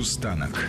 Полустанок.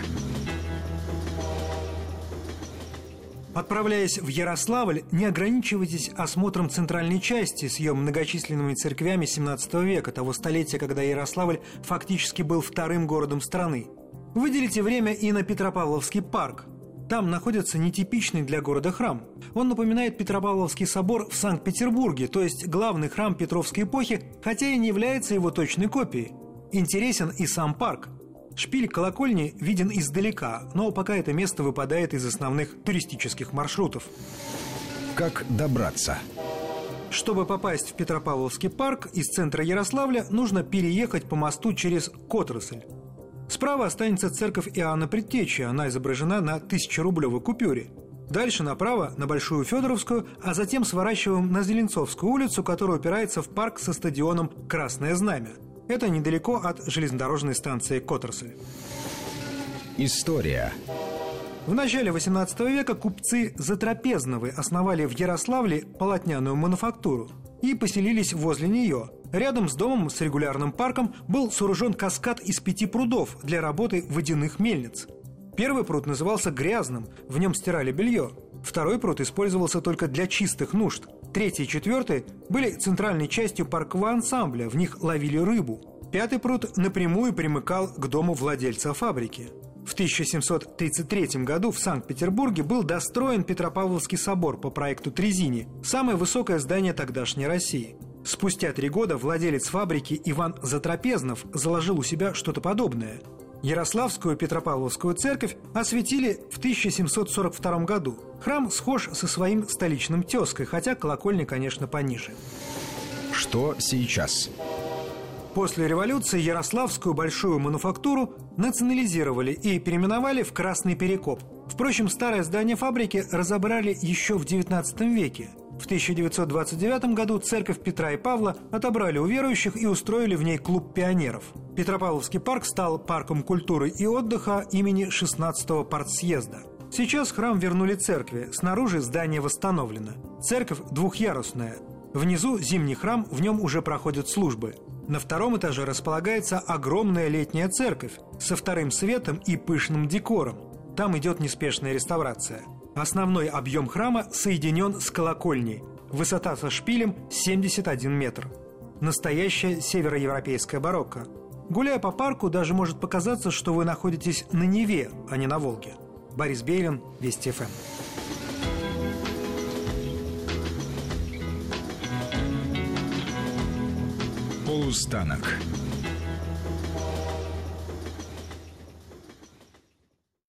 Отправляясь в Ярославль, не ограничивайтесь осмотром центральной части с ее многочисленными церквями XVII века, того столетия, когда Ярославль фактически был вторым городом страны. Выделите время и на Петропавловский парк. Там находится нетипичный для города храм. Он напоминает Петропавловский собор в Санкт-Петербурге, то есть главный храм Петровской эпохи, хотя и не является его точной копией. Интересен и сам парк – Шпиль колокольни виден издалека, но пока это место выпадает из основных туристических маршрутов. Как добраться? Чтобы попасть в Петропавловский парк из центра Ярославля, нужно переехать по мосту через Котросль. Справа останется церковь Иоанна Предтечи, она изображена на 1000-рублевой купюре. Дальше направо на Большую Федоровскую, а затем сворачиваем на Зеленцовскую улицу, которая упирается в парк со стадионом «Красное знамя». Это недалеко от железнодорожной станции Коттерсель. История. В начале XVIII века купцы Затрапезновы основали в Ярославле полотняную мануфактуру и поселились возле нее. Рядом с домом с регулярным парком был сооружен каскад из пяти прудов для работы водяных мельниц. Первый пруд назывался грязным, в нем стирали белье. Второй пруд использовался только для чистых нужд – Третий и четвертый были центральной частью паркового ансамбля, в них ловили рыбу. Пятый пруд напрямую примыкал к дому владельца фабрики. В 1733 году в Санкт-Петербурге был достроен Петропавловский собор по проекту Трезини, самое высокое здание тогдашней России. Спустя три года владелец фабрики Иван Затрапезнов заложил у себя что-то подобное. Ярославскую Петропавловскую церковь осветили в 1742 году. Храм схож со своим столичным тезкой, хотя колокольня, конечно, пониже. Что сейчас? После революции Ярославскую большую мануфактуру национализировали и переименовали в Красный Перекоп. Впрочем, старое здание фабрики разобрали еще в XIX веке – в 1929 году церковь Петра и Павла отобрали у верующих и устроили в ней клуб пионеров. Петропавловский парк стал парком культуры и отдыха имени 16-го партсъезда. Сейчас храм вернули церкви, снаружи здание восстановлено. Церковь двухъярусная. Внизу зимний храм, в нем уже проходят службы. На втором этаже располагается огромная летняя церковь со вторым светом и пышным декором. Там идет неспешная реставрация – Основной объем храма соединен с колокольней. Высота со шпилем 71 метр. Настоящая североевропейская барокко. Гуляя по парку, даже может показаться, что вы находитесь на Неве, а не на Волге. Борис Бейлин, Вести ФМ. Полустанок.